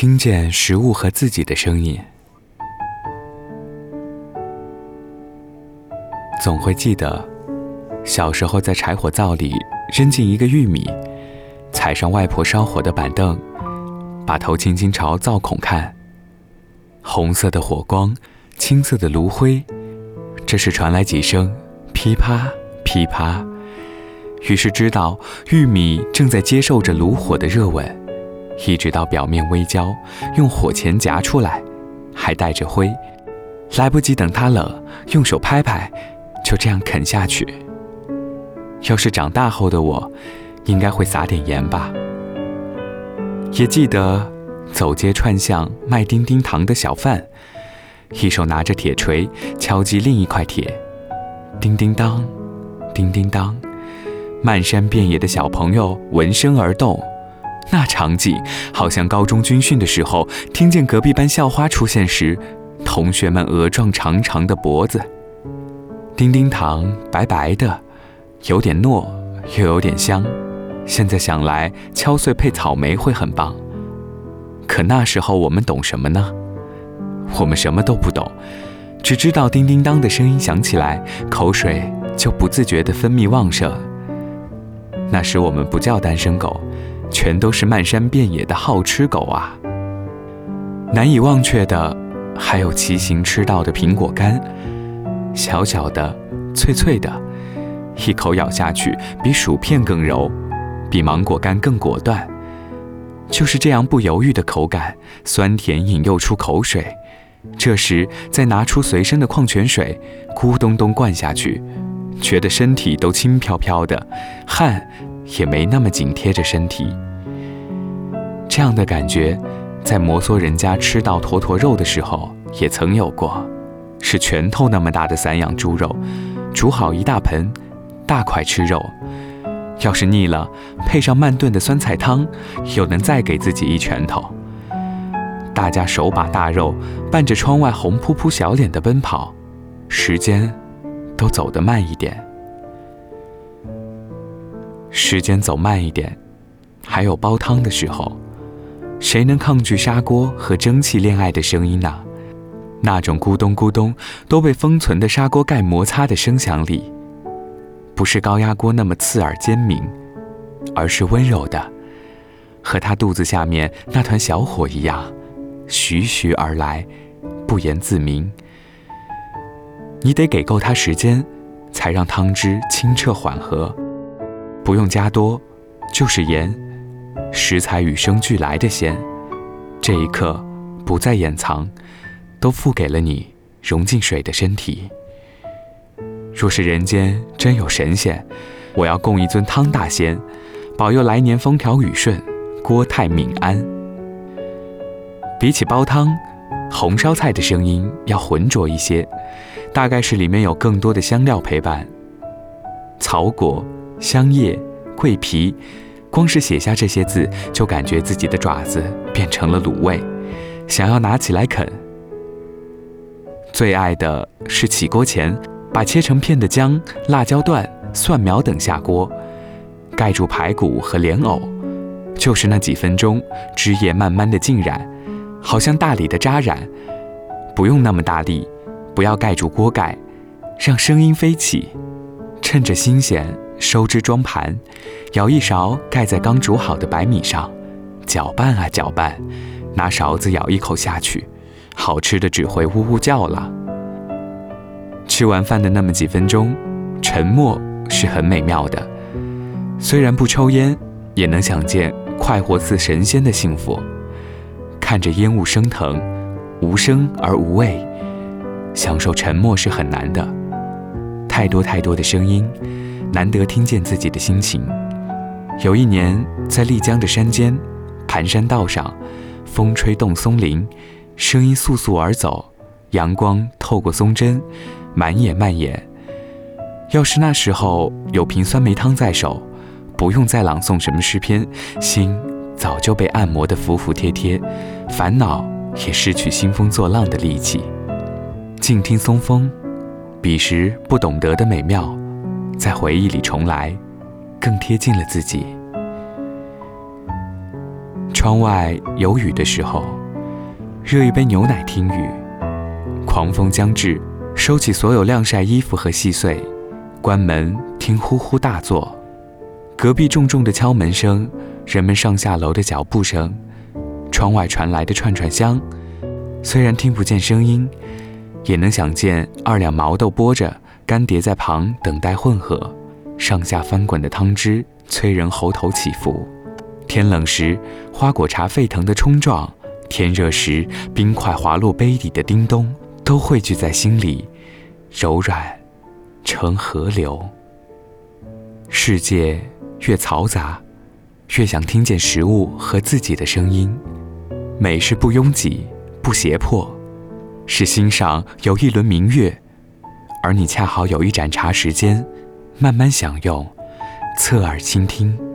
听见食物和自己的声音，总会记得小时候在柴火灶里扔进一个玉米，踩上外婆烧火的板凳，把头轻轻朝灶孔看，红色的火光，青色的炉灰，这时传来几声噼啪噼啪，于是知道玉米正在接受着炉火的热吻。一直到表面微焦，用火钳夹出来，还带着灰，来不及等它冷，用手拍拍，就这样啃下去。要是长大后的我，应该会撒点盐吧。也记得走街串巷卖叮叮糖的小贩，一手拿着铁锤敲击另一块铁，叮叮当，叮叮当，漫山遍野的小朋友闻声而动。那场景，好像高中军训的时候，听见隔壁班校花出现时，同学们额状长长的脖子。叮叮糖白白的，有点糯，又有点香。现在想来，敲碎配草莓会很棒。可那时候我们懂什么呢？我们什么都不懂，只知道叮叮当的声音响起来，口水就不自觉地分泌旺盛。那时我们不叫单身狗。全都是漫山遍野的好吃狗啊！难以忘却的，还有骑行吃到的苹果干，小小的，脆脆的，一口咬下去比薯片更柔，比芒果干更果断。就是这样不犹豫的口感，酸甜引诱出口水。这时再拿出随身的矿泉水，咕咚咚灌下去，觉得身体都轻飘飘的，汗。也没那么紧贴着身体，这样的感觉，在摩梭人家吃到坨坨肉的时候也曾有过，是拳头那么大的散养猪肉，煮好一大盆，大块吃肉。要是腻了，配上慢炖的酸菜汤，又能再给自己一拳头。大家手把大肉，伴着窗外红扑扑小脸的奔跑，时间都走得慢一点。时间走慢一点，还有煲汤的时候，谁能抗拒砂锅和蒸汽恋爱的声音呢？那种咕咚咕咚都被封存的砂锅盖摩擦的声响里，不是高压锅那么刺耳尖鸣，而是温柔的，和他肚子下面那团小火一样，徐徐而来，不言自明。你得给够他时间，才让汤汁清澈缓和。不用加多，就是盐，食材与生俱来的鲜。这一刻不再掩藏，都付给了你融进水的身体。若是人间真有神仙，我要供一尊汤大仙，保佑来年风调雨顺，国泰民安。比起煲汤，红烧菜的声音要浑浊一些，大概是里面有更多的香料陪伴，草果。香叶、桂皮，光是写下这些字，就感觉自己的爪子变成了卤味，想要拿起来啃。最爱的是起锅前把切成片的姜、辣椒段、蒜苗等下锅，盖住排骨和莲藕，就是那几分钟，汁液慢慢的浸染，好像大理的扎染，不用那么大力，不要盖住锅盖，让声音飞起，趁着新鲜。收汁装盘，舀一勺盖在刚煮好的白米上，搅拌啊搅拌，拿勺子舀一口下去，好吃的只会呜呜叫了。吃完饭的那么几分钟，沉默是很美妙的。虽然不抽烟，也能想见快活似神仙的幸福。看着烟雾升腾，无声而无味，享受沉默是很难的。太多太多的声音。难得听见自己的心情。有一年，在丽江的山间，盘山道上，风吹动松林，声音簌簌而走，阳光透过松针，满眼蔓延。要是那时候有瓶酸梅汤在手，不用再朗诵什么诗篇，心早就被按摩得服服帖帖，烦恼也失去兴风作浪的力气。静听松风，彼时不懂得的美妙。在回忆里重来，更贴近了自己。窗外有雨的时候，热一杯牛奶听雨。狂风将至，收起所有晾晒衣服和细碎，关门听呼呼大作。隔壁重重的敲门声，人们上下楼的脚步声，窗外传来的串串香。虽然听不见声音，也能想见二两毛豆剥着，干碟在旁等待混合，上下翻滚的汤汁催人喉头起伏。天冷时，花果茶沸腾的冲撞；天热时，冰块滑落杯底的叮咚，都汇聚在心里，柔软，成河流。世界越嘈杂，越想听见食物和自己的声音。美是不拥挤。不胁迫，是心上有一轮明月，而你恰好有一盏茶时间，慢慢享用，侧耳倾听。